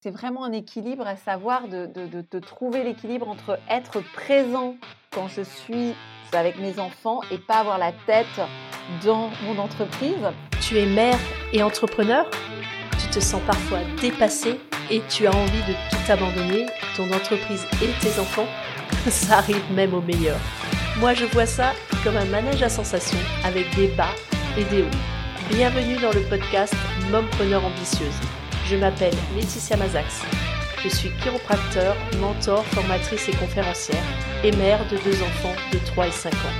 C'est vraiment un équilibre à savoir de, de, trouver l'équilibre entre être présent quand je suis avec mes enfants et pas avoir la tête dans mon entreprise. Tu es mère et entrepreneur Tu te sens parfois dépassée et tu as envie de tout abandonner, ton entreprise et tes enfants Ça arrive même au meilleur. Moi je vois ça comme un manège à sensations avec des bas et des hauts. Bienvenue dans le podcast Mompreneur ambitieuse je m'appelle Laetitia Mazax. Je suis chiropracteur, mentor, formatrice et conférencière et mère de deux enfants de 3 et 5 ans.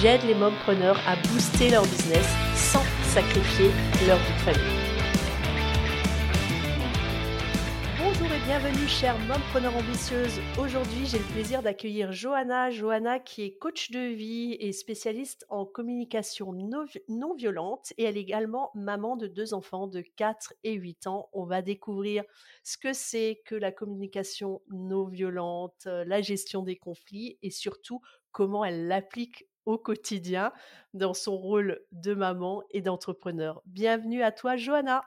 J'aide les mompreneurs à booster leur business sans sacrifier leur vie de famille. Bienvenue chère mompreneur ambitieuse. Aujourd'hui, j'ai le plaisir d'accueillir Johanna. Johanna qui est coach de vie et spécialiste en communication non, violente et elle est également maman de deux enfants de 4 et 8 ans. On va découvrir ce que c'est que la communication non violente, la gestion des conflits et surtout comment elle l'applique au quotidien dans son rôle de maman et d'entrepreneur. Bienvenue à toi Johanna.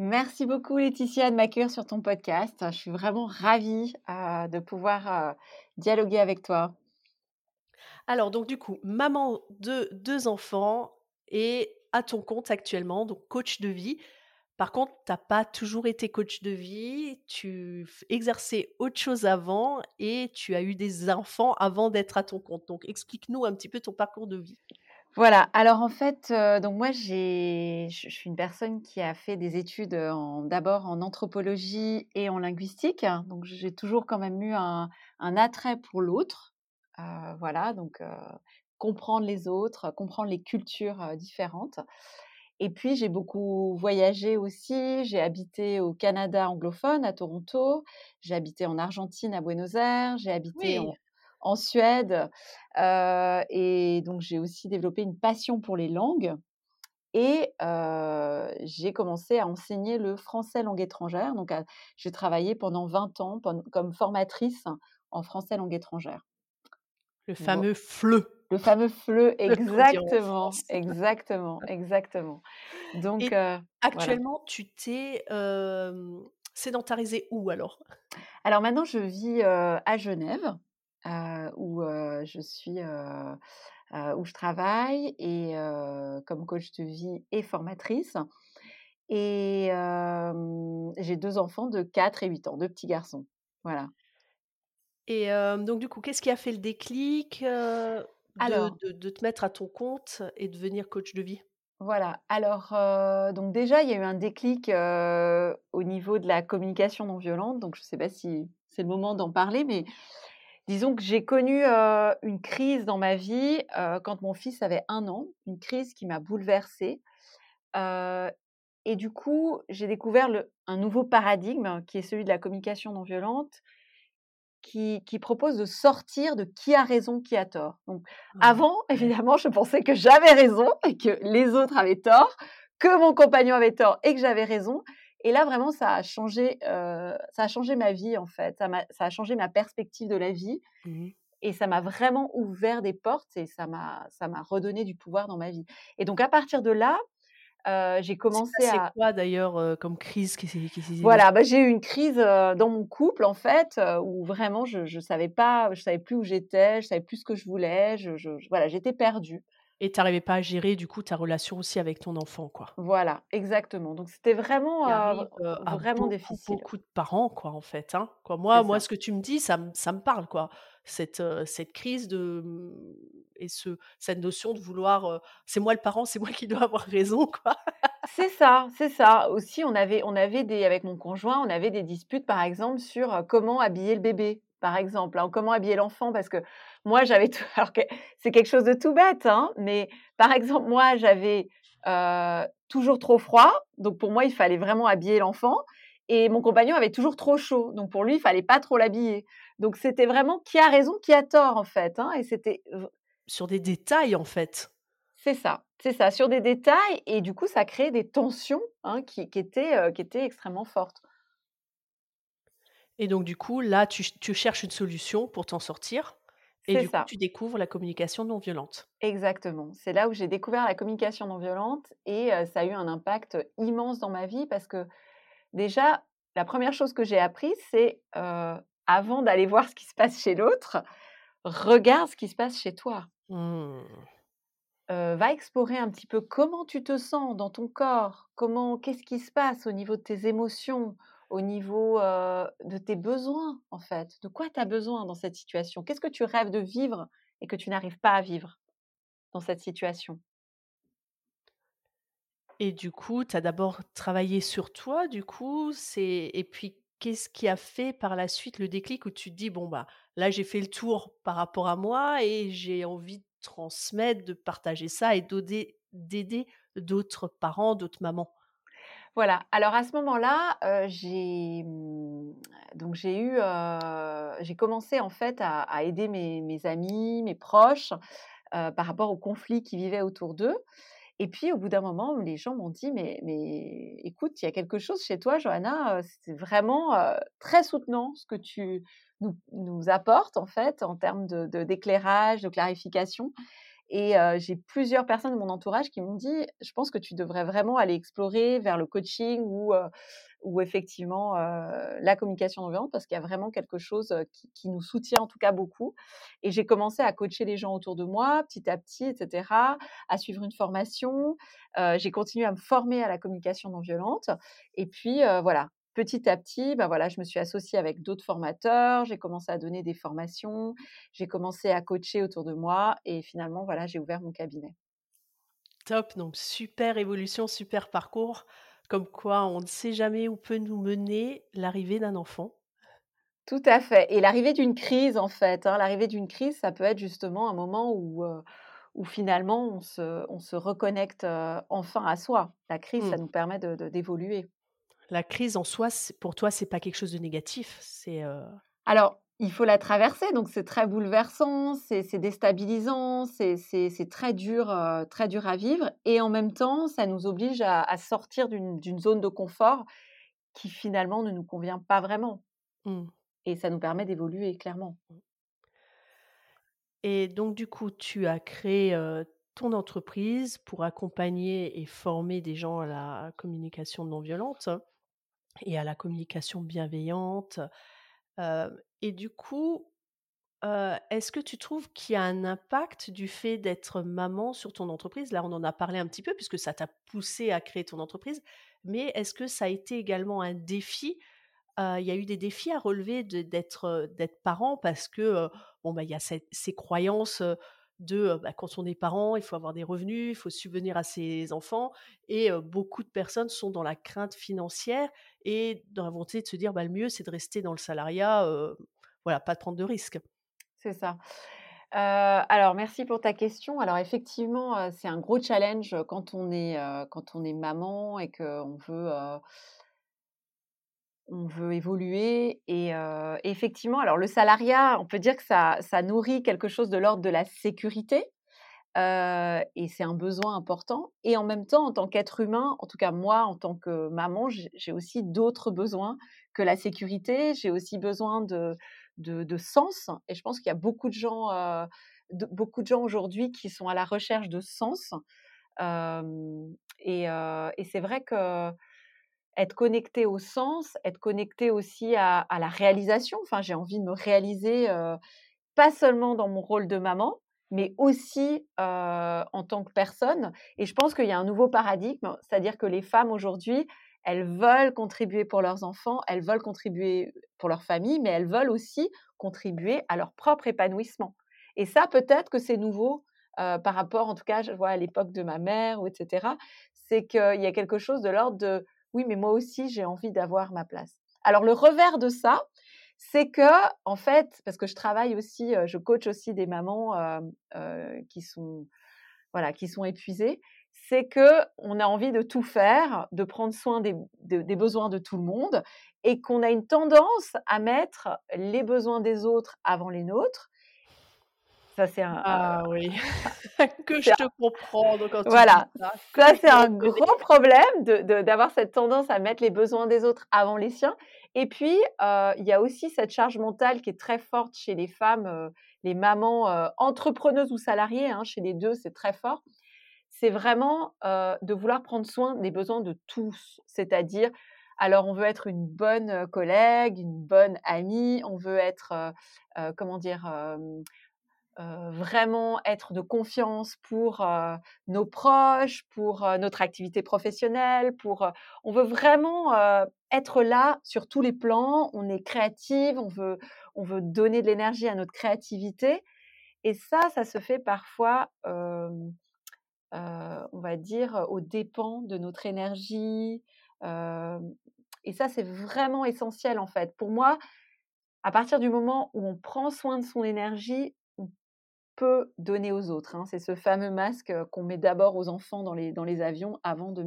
Merci beaucoup Laetitia de m'accueillir sur ton podcast. Je suis vraiment ravie euh, de pouvoir euh, dialoguer avec toi. Alors donc du coup, maman de deux enfants et à ton compte actuellement, donc coach de vie. Par contre, tu n'as pas toujours été coach de vie, tu exerçais autre chose avant et tu as eu des enfants avant d'être à ton compte. Donc explique-nous un petit peu ton parcours de vie. Voilà, alors en fait, donc moi je suis une personne qui a fait des études, d'abord en anthropologie et en linguistique, donc j'ai toujours quand même eu un attrait pour l'autre. voilà, donc comprendre les autres, comprendre les cultures, différentes et puis j'ai beaucoup voyagé aussi. J'ai habité au Canada anglophone, à Toronto. J'ai habité en Argentine, à Buenos Aires. J'ai habité en Suède. et donc, j'ai aussi développé une passion pour les langues. Et j'ai commencé à enseigner le français langue étrangère. Donc, j'ai travaillé pendant 20 ans comme formatrice en français langue étrangère. Le fameux FLE. Le fameux FLE, exactement, exactement, exactement. Donc, actuellement, tu t'es sédentarisé où alors? Alors maintenant, je vis à Genève où je suis, où je travaille et comme coach de vie et formatrice. Et j'ai deux enfants de 4 et 8 ans, deux petits garçons. Voilà. Et donc du coup, qu'est-ce qui a fait le déclic de, de, te mettre à ton compte et devenir coach de vie? Voilà. Alors, donc déjà, il y a eu un déclic au niveau de la communication non violente. Donc, je ne sais pas si c'est le moment d'en parler, mais Disons que j'ai connu une crise dans ma vie quand mon fils avait un an, une crise qui m'a bouleversée. et du coup, j'ai découvert un nouveau paradigme qui est celui de la communication non violente, qui, propose de sortir de qui a raison, qui a tort. Donc, mmh. avant, évidemment, je pensais que j'avais raison et que les autres avaient tort, que mon compagnon avait tort et que j'avais raison. Et là, vraiment, ça a changé, ça a changé ma vie, en fait. Ça, ça a changé ma perspective de la vie. Mmh et ça m'a vraiment ouvert des portes et ça m'a, ça m'a redonné du pouvoir dans ma vie. Et donc, à partir de là, j'ai commencé à. C'est quoi d'ailleurs comme crise qui, Voilà, bah, j'ai eu une crise dans mon couple en fait, où vraiment je ne savais pas, je savais plus où j'étais, je savais plus ce que je voulais, je, je voilà, j'étais perdue. Et tu n'arrivais pas à gérer du coup ta relation aussi avec ton enfant, quoi. Voilà, exactement. Donc c'était vraiment, euh, vraiment beaucoup, difficile. Beaucoup de parents, quoi, en fait. Hein. Quoi, moi, moi, ce que tu me dis, ça, ça me parle, quoi. Cette, cette crise de et ce, cette notion de vouloir, c'est moi le parent, c'est moi qui dois avoir raison, quoi. c'est ça, c'est ça. Aussi, on avait, on avait des, avec mon conjoint, on avait des disputes, par exemple, sur comment habiller le bébé par exemple, hein, comment habiller l'enfant, parce que moi, j'avais alors que c'est quelque chose de tout bête, hein, mais par exemple, moi, j'avais toujours trop froid, donc pour moi, il fallait vraiment habiller l'enfant, et mon compagnon avait toujours trop chaud, donc pour lui, il fallait pas trop l'habiller. Donc c'était vraiment qui a raison, qui a tort, en fait, hein, et c'était sur des détails, en fait. C'est ça, c'est ça, sur des détails, et du coup, ça crée des tensions qui, qui, étaient, qui étaient extrêmement fortes. Et donc, du coup, là, tu, cherches une solution pour t'en sortir. Et du coup, tu découvres la communication non violente. Exactement. C'est là où j'ai découvert la communication non violente et ça a eu un impact immense dans ma vie parce que déjà, la première chose que j'ai appris, c'est avant d'aller voir ce qui se passe chez l'autre, regarde ce qui se passe chez toi. Mmh. va explorer un petit peu comment tu te sens dans ton corps, comment, qu'est-ce qui se passe au niveau de tes émotions, au niveau de tes besoins en fait? De quoi tu as besoin dans cette situation? Qu'est-ce que tu rêves de vivre et que tu n'arrives pas à vivre dans cette situation? Et du coup, tu as d'abord travaillé sur toi, du coup, c'est et puis qu'est-ce qui a fait par la suite le déclic où tu te dis bon bah là j'ai fait le tour par rapport à moi et j'ai envie de transmettre, de partager ça et d'aider d'autres parents, d'autres mamans? Voilà. Alors à ce moment-là, j'ai mmh, donc j'ai eu, j'ai commencé en fait à, aider mes, amis, mes proches par rapport aux conflits qui vivaient autour d'eux. Et puis, au bout d'un moment, les gens m'ont dit, mais, mais écoute, il y a quelque chose chez toi, Johanna, c'est vraiment très soutenant ce que tu nous, apportes, en fait, en termes d'éclairage, de, de, clarification. Et j'ai plusieurs personnes de mon entourage qui m'ont dit, je pense que tu devrais vraiment aller explorer vers le coaching ou, ou effectivement la communication non violente parce qu'il y a vraiment quelque chose qui, qui, nous soutient en tout cas beaucoup. Et j'ai commencé à coacher les gens autour de moi petit à petit, etc., à suivre une formation. j'ai continué à me former à la communication non violente. Et puis voilà, petit à petit, bah voilà, je me suis associée avec d'autres formateurs, j'ai commencé à donner des formations, j'ai commencé à coacher autour de moi et finalement, voilà, j'ai ouvert mon cabinet. Top, donc super évolution, super parcours, comme quoi on ne sait jamais où peut nous mener l'arrivée d'un enfant. Tout à fait. Et l'arrivée d'une crise, en fait, hein, l'arrivée d'une crise, ça peut être justement un moment où, euh, où finalement on se, on se reconnecte euh, enfin à soi. La crise, ça mmh. nous permet d'évoluer. De, la crise en soi, pour toi, c'est pas quelque chose de négatif. C'est alors il faut la traverser, donc c'est très bouleversant, c'est déstabilisant, c'est très dur, très dur à vivre, et en même temps, ça nous oblige à, sortir d'une zone de confort qui finalement ne nous convient pas vraiment, mmh. et ça nous permet d'évoluer clairement. Mmh. Et donc du coup, tu as créé ton entreprise pour accompagner et former des gens à la communication non violente et à la communication bienveillante. et du coup, est-ce que tu trouves qu'il y a un impact du fait d'être maman sur ton entreprise? Là, on en a parlé un petit peu puisque ça t'a poussé à créer ton entreprise, mais est-ce que ça a été également un défi? Il y a eu des défis à relever d'être d'être parent parce que bon bah y a ces croyances de bah, quand on est parent, il faut avoir des revenus, il faut subvenir à ses enfants. Et beaucoup de personnes sont dans la crainte financière et dans la volonté de se dire bah, le mieux, c'est de rester dans le salariat, voilà, pas de prendre de risques. C'est ça. alors, merci pour ta question. Alors, effectivement, c'est un gros challenge quand on est, quand on est maman et qu'on veut on veut évoluer et, effectivement, alors le salariat, on peut dire que ça, nourrit quelque chose de l'ordre de la sécurité et c'est un besoin important. Et en même temps, en tant qu'être humain, en tout cas moi, en tant que maman, j'ai aussi d'autres besoins que la sécurité. J'ai aussi besoin de, de, sens et je pense qu'il y a beaucoup de gens, gens aujourd'hui qui sont à la recherche de sens. et c'est vrai que être connecté au sens, être connecté aussi à, la réalisation. Enfin, j'ai envie de me réaliser, pas seulement dans mon rôle de maman, mais aussi en tant que personne. Et je pense qu'il y a un nouveau paradigme, c'est-à-dire que les femmes aujourd'hui, elles veulent contribuer pour leurs enfants, elles veulent contribuer pour leur famille, mais elles veulent aussi contribuer à leur propre épanouissement. Et ça, peut-être que c'est nouveau par rapport, en tout cas, je vois à l'époque de ma mère, etc. C'est qu'il y a quelque chose de l'ordre de oui, mais moi aussi, j'ai envie d'avoir ma place. Alors, le revers de ça, c'est que, en fait, parce que je travaille aussi, je coach aussi des mamans qui sont, voilà, qui sont épuisées, c'est que on a envie de tout faire, de prendre soin des besoins de tout le monde, et qu'on a une tendance à mettre les besoins des autres avant les nôtres, ça, c'est un. Ah oui, que je te comprends. quand voilà, ça, c'est un gros problème d'avoir de, cette tendance à mettre les besoins des autres avant les siens. Et puis, il y a aussi cette charge mentale qui est très forte chez les femmes, les mamans entrepreneuses ou salariées, hein, chez les deux, c'est très fort. C'est vraiment de vouloir prendre soin des besoins de tous, c'est-à-dire Alors, on veut être une bonne collègue, une bonne amie, on veut être, comment dire, vraiment être de confiance pour nos proches, pour notre activité professionnelle, pour on veut vraiment être là sur tous les plans. On est créative, on veut on veut donner de l'énergie à notre créativité, et ça, ça se fait parfois, on va dire, aux dépens de notre énergie. et ça, c'est vraiment essentiel en fait. Pour moi, à partir du moment où on prend soin de son énergie, peut donner aux autres. Hein. C'est ce fameux masque qu'on met d'abord aux enfants dans les, dans les avions avant de,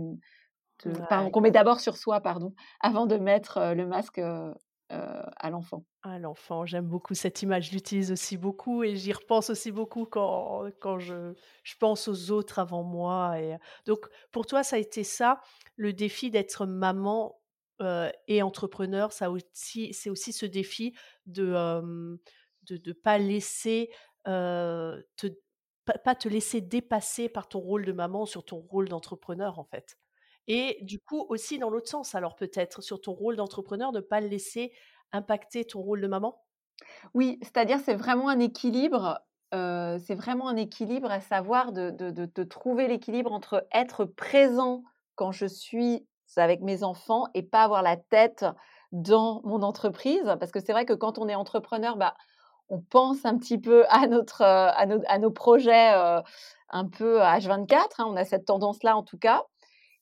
qu'on met d'abord sur soi, pardon, avant de mettre le masque à l'enfant. À l'enfant, j'aime beaucoup cette image, je l'utilise aussi beaucoup et j'y repense aussi beaucoup quand, quand je, je, pense aux autres avant moi. Et... Donc, pour toi, ça a été ça, le défi d'être maman et entrepreneur, ça aussi, c'est aussi ce défi de ne de, de pas laisser te, pas te laisser dépasser par ton rôle de maman sur ton rôle d'entrepreneur en fait. Et du coup aussi dans l'autre sens, alors peut-être sur ton rôle d'entrepreneur, ne pas le laisser impacter ton rôle de maman? Oui, c'est-à-dire c'est vraiment un équilibre. c'est vraiment un équilibre à savoir de, de, de trouver l'équilibre entre être présent quand je suis avec mes enfants et pas avoir la tête dans mon entreprise. Parce que c'est vrai que quand on est entrepreneur, bah, on pense un petit peu à, notre, nos, à nos projets un peu H24. Hein, on a cette tendance-là en tout cas.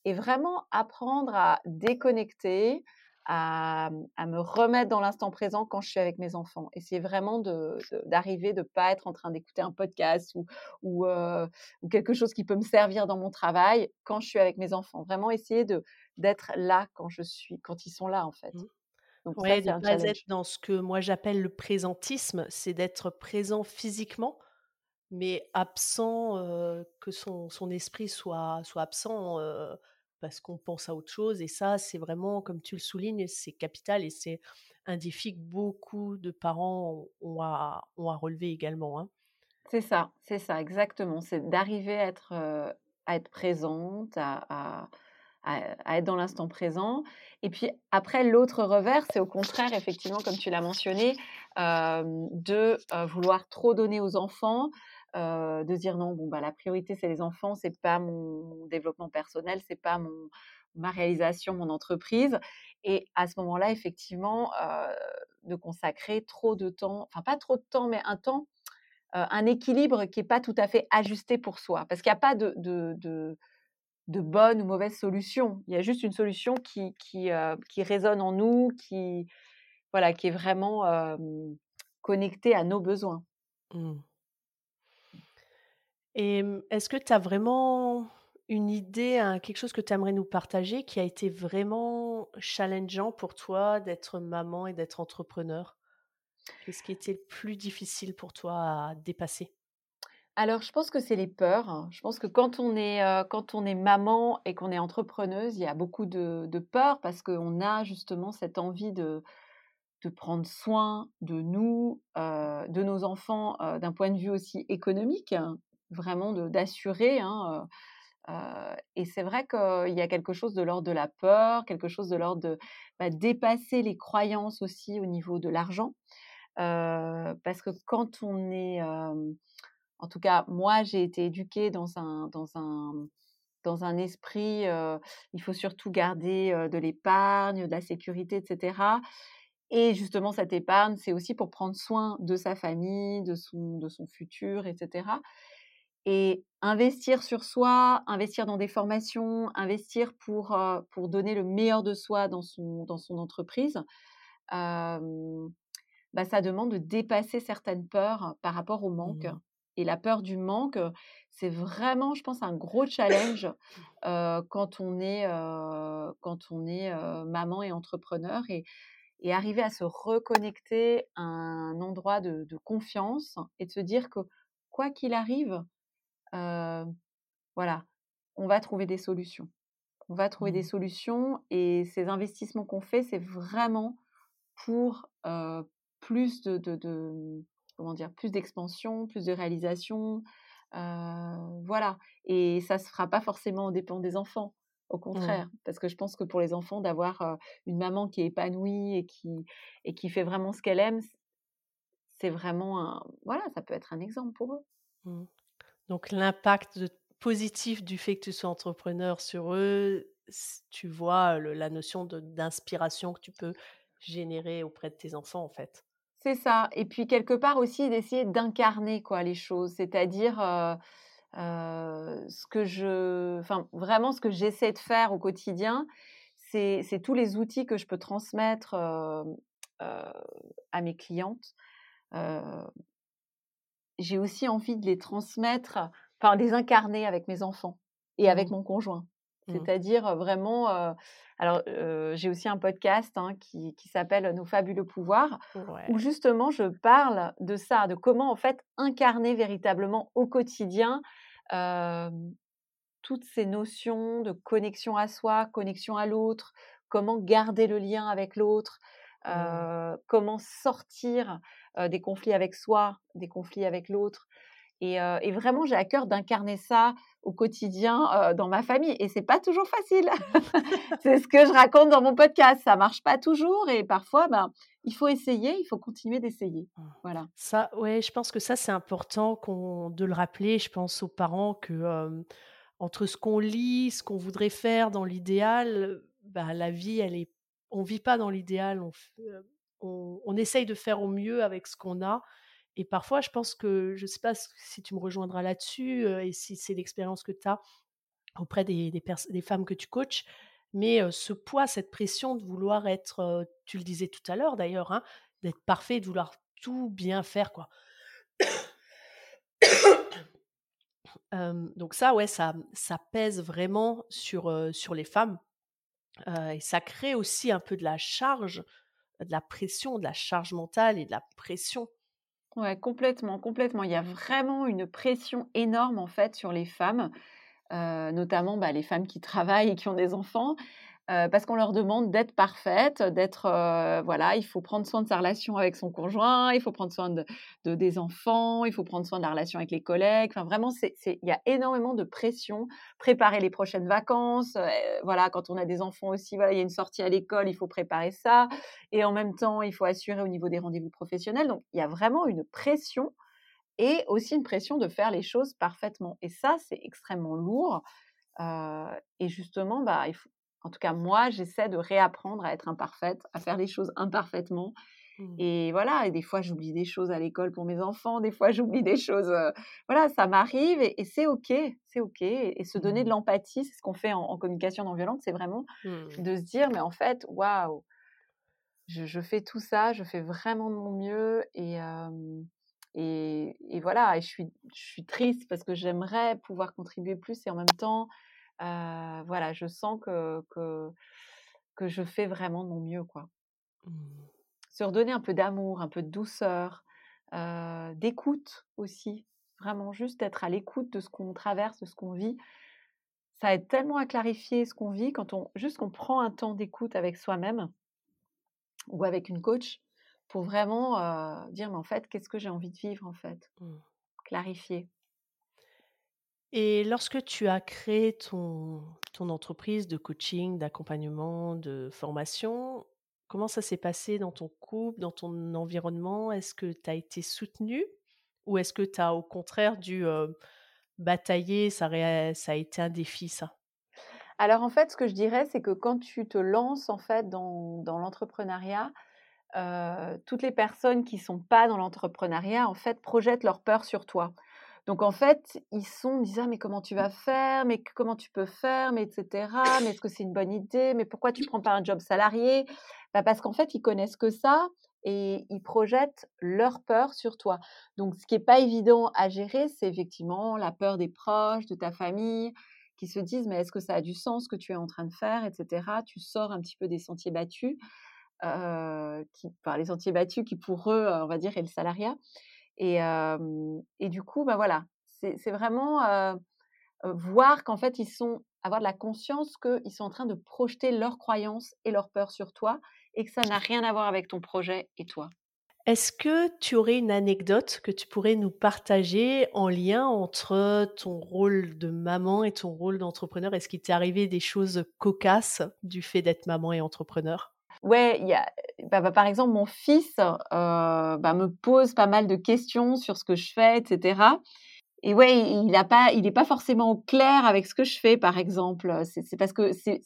Et vraiment apprendre à déconnecter, à, me remettre dans l'instant présent quand je suis avec mes enfants. C'est vraiment d'arriver de ne pas être en train d'écouter un podcast ou, ou, ou, quelque chose qui peut me servir dans mon travail quand je suis avec mes enfants. Vraiment essayer d'être là quand je suis, quand ils sont là en fait. Mmh. Donc ouais, de pas être dans ce que moi j'appelle le présentisme, c'est d'être présent physiquement, mais absent, que son, son, esprit soit, soit absent parce qu'on pense à autre chose. Et ça, c'est vraiment, comme tu le soulignes, c'est capital et c'est un défi que beaucoup de parents ont à, ont à relever également. Hein. C'est ça, c'est ça, exactement. C'est d'arriver à être, à être présente, à à, être dans l'instant présent. Et puis après, l'autre revers, c'est au contraire, effectivement, comme tu l'as mentionné, de vouloir trop donner aux enfants, de dire non, bon, bah, la priorité, c'est les enfants, c'est pas mon développement personnel, c'est pas mon, ma réalisation, mon entreprise. Et à ce moment-là, effectivement, de consacrer trop de temps, enfin pas trop de temps, mais un temps, un équilibre qui n'est pas tout à fait ajusté pour soi. Parce qu'il n'y a pas de bonnes ou mauvaises solutions. Il y a juste une solution qui, qui, euh, qui résonne en nous, qui, voilà, qui est vraiment connectée à nos besoins. Mmh. Et est-ce que tu as vraiment une idée, quelque chose que tu aimerais nous partager qui a été vraiment challengeant pour toi d'être maman et d'être entrepreneur? Qu'est-ce qui était le plus difficile pour toi à dépasser? Alors, je pense que c'est les peurs. Hein. Je pense que quand on est, maman et qu'on est entrepreneuse, il y a beaucoup de, de peurs parce qu'on a justement cette envie de, de prendre soin de nous, de nos enfants, d'un point de vue aussi économique, hein, vraiment d'assurer. Hein, et c'est vrai qu'il y a quelque chose de l'ordre de la peur, quelque chose de l'ordre de bah, dépasser les croyances aussi au niveau de l'argent. parce que quand on est en tout cas, moi, j'ai été éduquée dans un, dans un, dans un esprit, il faut surtout garder de l'épargne, de la sécurité, etc. Et justement, cette épargne, c'est aussi pour prendre soin de sa famille, de son, de son futur, etc. Et investir sur soi, investir dans des formations, investir pour, pour donner le meilleur de soi dans son, dans son entreprise, bah, ça demande de dépasser certaines peurs par rapport au manque. Mmh et la peur du manque, c'est vraiment, je pense, un gros challenge quand on est, quand on est maman et entrepreneur et, et, arriver à se reconnecter à un endroit de, confiance et de se dire que quoi qu'il arrive, voilà, on va trouver des solutions. On va trouver des mmh. solutions et ces investissements qu'on fait, c'est vraiment pour plus de, de comment dire, plus d'expansion, plus de réalisation. voilà. Et ça ne se fera pas forcément au dépend des enfants. Au contraire, parce que je pense que pour les enfants, d'avoir une maman qui est épanouie et qui, et qui fait vraiment ce qu'elle aime, c'est vraiment un. Voilà, ça peut être un exemple pour eux. Mmh. Donc l'impact positif du fait que tu sois entrepreneur sur eux, tu vois le- la notion d'inspiration que tu peux générer auprès de tes enfants en fait. C'est ça. Et puis quelque part aussi d'essayer d'incarner quoi les choses, c'est-à-dire euh, euh, ce que je, enfin vraiment ce que j'essaie de faire au quotidien, c'est c'est tous les outils que je peux transmettre euh, à mes clientes. J'ai aussi envie de les transmettre, enfin de les incarner avec mes enfants et avec Mmh. mon conjoint. Mmh. C'est-à-dire vraiment. euh, alors, euh, j'ai aussi un podcast hein, qui, qui s'appelle Nos fabuleux pouvoirs, Ouais. où justement je parle de ça, de comment en fait incarner véritablement au quotidien euh, toutes ces notions de connexion à soi, connexion à l'autre, comment garder le lien avec l'autre, Mmh. comment sortir des conflits avec soi, des conflits avec l'autre. Et, euh, et vraiment, j'ai à cœur d'incarner ça au quotidien euh, dans ma famille. Et c'est pas toujours facile. c'est ce que je raconte dans mon podcast. Ça marche pas toujours. Et parfois, ben, il faut essayer, il faut continuer d'essayer. Mmh. Voilà. Ça, ouais, je pense que ça c'est important qu'on de le rappeler. Je pense aux parents que euh, entre ce qu'on lit, ce qu'on voudrait faire dans l'idéal, bah, la vie, elle est, on vit pas dans l'idéal. On, on essaye de faire au mieux avec ce qu'on a. Et parfois, je pense que, je sais pas si tu me rejoindras là-dessus et si c'est l'expérience que tu as auprès des, femmes que tu coaches, mais ce poids, cette pression de vouloir être, tu le disais tout à l'heure d'ailleurs, hein, d'être parfait, de vouloir tout bien faire, quoi. Donc ça, ouais, ça, pèse vraiment sur, les femmes. Et ça crée aussi un peu de la charge, de la pression, de la charge mentale et de la pression. Ouais, complètement, complètement. Il y a vraiment une pression énorme en fait sur les femmes, notamment bah, les femmes qui travaillent et qui ont des enfants, euh, parce qu'on leur demande d'être parfaites, d'être euh, voilà, il faut prendre soin de sa relation avec son conjoint, il faut prendre soin de, de- des enfants, il faut prendre soin de la relation avec les collègues. Enfin, vraiment, il y a énormément de pression. Préparer les prochaines vacances, euh, voilà, quand on a des enfants aussi, voilà, il y a une sortie à l'école, il faut préparer ça, et en même temps, il faut assurer au niveau des rendez-vous professionnels. Donc, il y a vraiment une pression et aussi une pression de faire les choses parfaitement. Et ça, c'est extrêmement lourd. Et justement, bah, il faut, en tout cas, moi, j'essaie de réapprendre à être imparfaite, à faire les choses imparfaitement. Mmh. Et voilà, et des fois, j'oublie des choses à l'école pour mes enfants, des fois, j'oublie des choses. euh, voilà, ça m'arrive et, et c'est OK, c'est OK. Et, et se donner de Mmh. l'empathie, c'est ce qu'on fait en, en communication non violente, c'est vraiment Mmh. de se dire, mais en fait, waouh, je, je fais tout ça, je fais vraiment de mon mieux et, euh, et, et voilà, et je suis, je suis triste parce que j'aimerais pouvoir contribuer plus et en même temps, euh, voilà, je sens que, que, que je fais vraiment de mon mieux, quoi. Mmh. Se redonner un peu d'amour, un peu de douceur, euh, d'écoute aussi, vraiment juste être à l'écoute de ce qu'on traverse, de ce qu'on vit. Ça aide tellement à clarifier ce qu'on vit quand on juste qu'on prend un temps d'écoute avec soi-même ou avec une coach pour vraiment euh, dire mais en fait qu'est-ce que j'ai envie de vivre en fait? Mmh. clarifier Et lorsque tu as créé ton, entreprise de coaching, d'accompagnement, de formation, comment ça s'est passé dans ton couple, dans ton environnement? Est-ce que tu as été soutenue? Ou est-ce que tu as au contraire dû euh, batailler? Ça, a été un défi, ça? Alors en fait ce que je dirais c'est que quand tu te lances en fait dans, dans l'entrepreneuriat euh, toutes les personnes qui sont pas dans l'entrepreneuriat en fait projettent leur peur sur toi donc en fait ils sont ils disent ah mais comment tu vas faire? Mais comment tu peux faire? Mais etc mais est-ce que c'est une bonne idée? Mais pourquoi tu prends pas un job salarié? Bah, parce qu'en fait ils connaissent que ça et ils projettent leur peur sur toi. Donc ce qui est pas évident à gérer c'est effectivement la peur des proches de ta famille qui se disent mais est-ce que ça a du sens ce que tu es en train de faire? Etc tu sors un petit peu des sentiers battus euh, qui, enfin, les sentiers battus qui pour eux, euh, on va dire, est le salariat. Et, du coup, bah voilà, c'est vraiment voir qu'en fait, ils sont, avoir de la conscience qu'ils sont en train de projeter leurs croyances et leurs peurs sur toi et que ça n'a rien à voir avec ton projet et toi. Est-ce que tu aurais une anecdote que tu pourrais nous partager en lien entre ton rôle de maman et ton rôle d'entrepreneur? Est-ce qu'il t'est arrivé des choses cocasses du fait d'être maman et entrepreneur? Ouais, y a, bah, bah, par exemple, mon fils euh, bah, me pose pas mal de questions sur ce que je fais, etc. Et ouais, il a pas, il n'est pas forcément au clair avec ce que je fais, par exemple. C'est parce que c'est,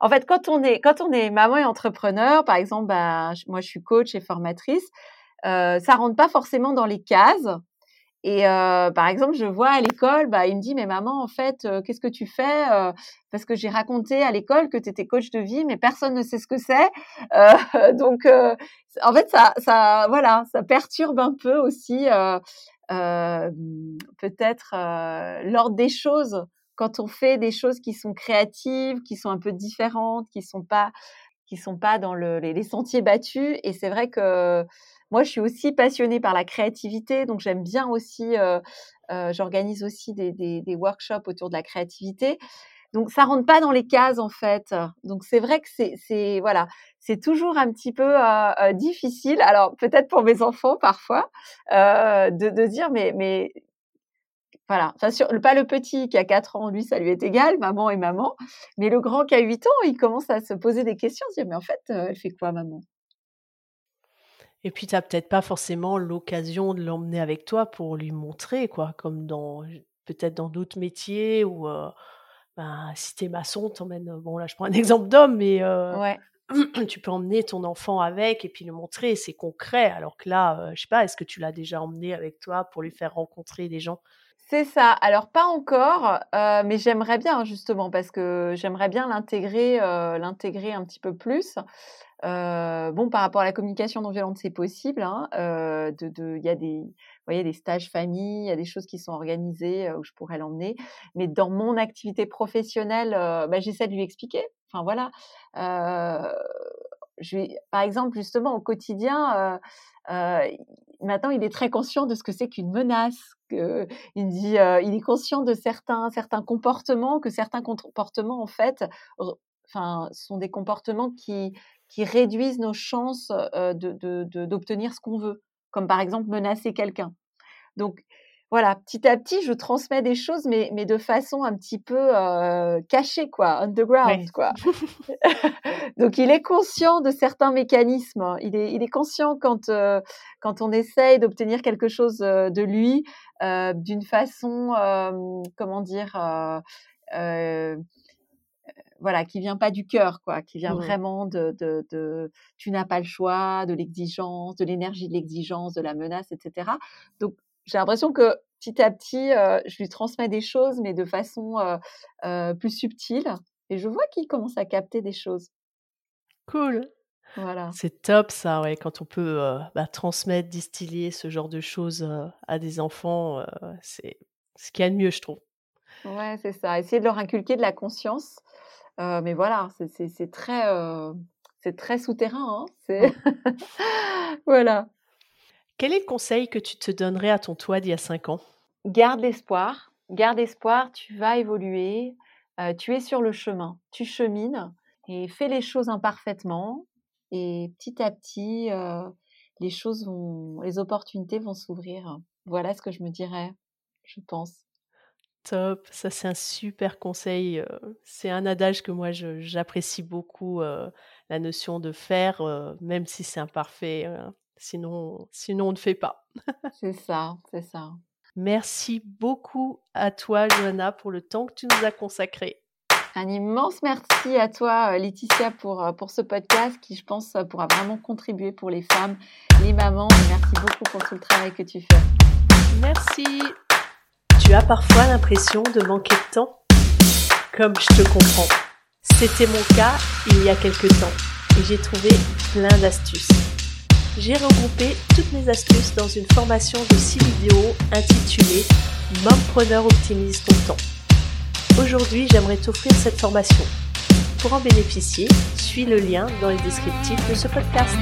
en fait, quand on est, quand on est maman et entrepreneur, par exemple, bah, moi je suis coach et formatrice, euh, ça rentre pas forcément dans les cases. Et euh, par exemple, je vois à l'école, bah, il me dit, mais maman, en fait, euh, qu'est-ce que tu fais euh, Parce que j'ai raconté à l'école que tu étais coach de vie, mais personne ne sait ce que c'est. Donc, en fait, ça, voilà, ça perturbe un peu aussi peut-être l'ordre des choses quand on fait des choses qui sont créatives, qui sont un peu différentes, qui sont sont pas dans le, les, les, sentiers battus. Et c'est vrai que moi, je suis aussi passionnée par la créativité, donc j'aime bien aussi, euh, euh, j'organise aussi des, des, workshops autour de la créativité. Donc ça rentre pas dans les cases en fait. Donc c'est vrai que c'est, voilà, c'est toujours un petit peu euh, difficile. Alors peut-être pour mes enfants parfois de, de dire mais mais voilà, enfin, sur, pas le petit qui a 4 ans, lui, ça lui est égal, maman et maman. Mais le grand qui a 8 ans, il commence à se poser des questions, se dire, mais en fait, elle fait quoi, maman? Et puis, tu n'as peut-être pas forcément l'occasion de l'emmener avec toi pour lui montrer, quoi, comme dans peut-être dans d'autres métiers ou euh, ben, si t'es maçon, t'emmènes. Bon, là, je prends un exemple d'homme, mais euh, ouais. tu peux emmener ton enfant avec et puis le montrer, c'est concret. Alors que là, euh, je sais pas, est-ce que tu l'as déjà emmené avec toi pour lui faire rencontrer des gens? C'est ça. Alors pas encore, euh, mais j'aimerais bien justement parce que j'aimerais bien l'intégrer, euh, l'intégrer un petit peu plus. Euh, bon, par rapport à la communication non violente, c'est possible. Hein, il y a des, stages famille, il y a des choses qui sont organisées où je pourrais l'emmener. Mais dans mon activité professionnelle, bah, j'essaie de lui expliquer. Enfin voilà. par exemple, justement au quotidien, maintenant, il est très conscient de ce que c'est qu'une menace. Que, il dit, euh, il est conscient de certains certains comportements, que certains comportements en fait, enfin, sont des comportements qui qui réduisent nos chances euh, de d'obtenir de, ce qu'on veut, comme par exemple menacer quelqu'un. Donc voilà, petit à petit, je transmets des choses, mais, mais de façon un petit peu euh, cachée, quoi, underground, quoi. Donc, il est conscient de certains mécanismes. Hein. Il est, il est conscient quand, euh, quand on essaye d'obtenir quelque chose de lui d'une façon, euh, comment dire, voilà, qui vient pas du cœur, quoi, qui vient mmh. vraiment de, de, de tu n'as pas le choix, de l'exigence, de l'énergie de l'exigence, de la menace, etc. Donc, j'ai l'impression que petit à petit, euh, je lui transmets des choses, mais de façon euh, euh, plus subtile. Et je vois qu'il commence à capter des choses. Cool. Voilà. C'est top ça, ouais, quand on peut bah, transmettre, distiller ce genre de choses à des enfants, c'est ce qu'il y a de mieux, je trouve. Ouais, c'est ça. Essayer de leur inculquer de la conscience. mais voilà, c'est très, c'est très souterrain. Hein voilà. Quel est le conseil que tu te donnerais à ton toi d'il y a 5 ans? Garde l'espoir. Garde espoir, tu vas évoluer. Euh, tu es sur le chemin. Tu chemines et fais les choses imparfaitement. Et petit à petit, euh, les choses vont, les opportunités vont s'ouvrir. Voilà ce que je me dirais, je pense. Top, ça c'est un super conseil. C'est un adage que moi j'apprécie beaucoup, la notion de faire, même si c'est imparfait. Sinon, sinon on ne fait pas. c'est ça, c'est ça. Merci beaucoup à toi, Johanna, pour le temps que tu nous as consacré. Un immense merci à toi, euh, Laetitia, pour, euh, pour ce podcast qui, je pense, euh, pourra vraiment contribuer pour les femmes, les mamans. Merci beaucoup pour tout le travail que tu fais. Merci. Tu as parfois l'impression de manquer de temps Comme je te comprends. C'était mon cas il y a quelques temps et j'ai trouvé plein d'astuces j'ai regroupé toutes mes astuces dans une formation de 6 vidéos intitulée Mompreneur optimise ton temps. Aujourd'hui, j'aimerais t'offrir cette formation. Pour en bénéficier, suis le lien dans les descriptifs de ce podcast.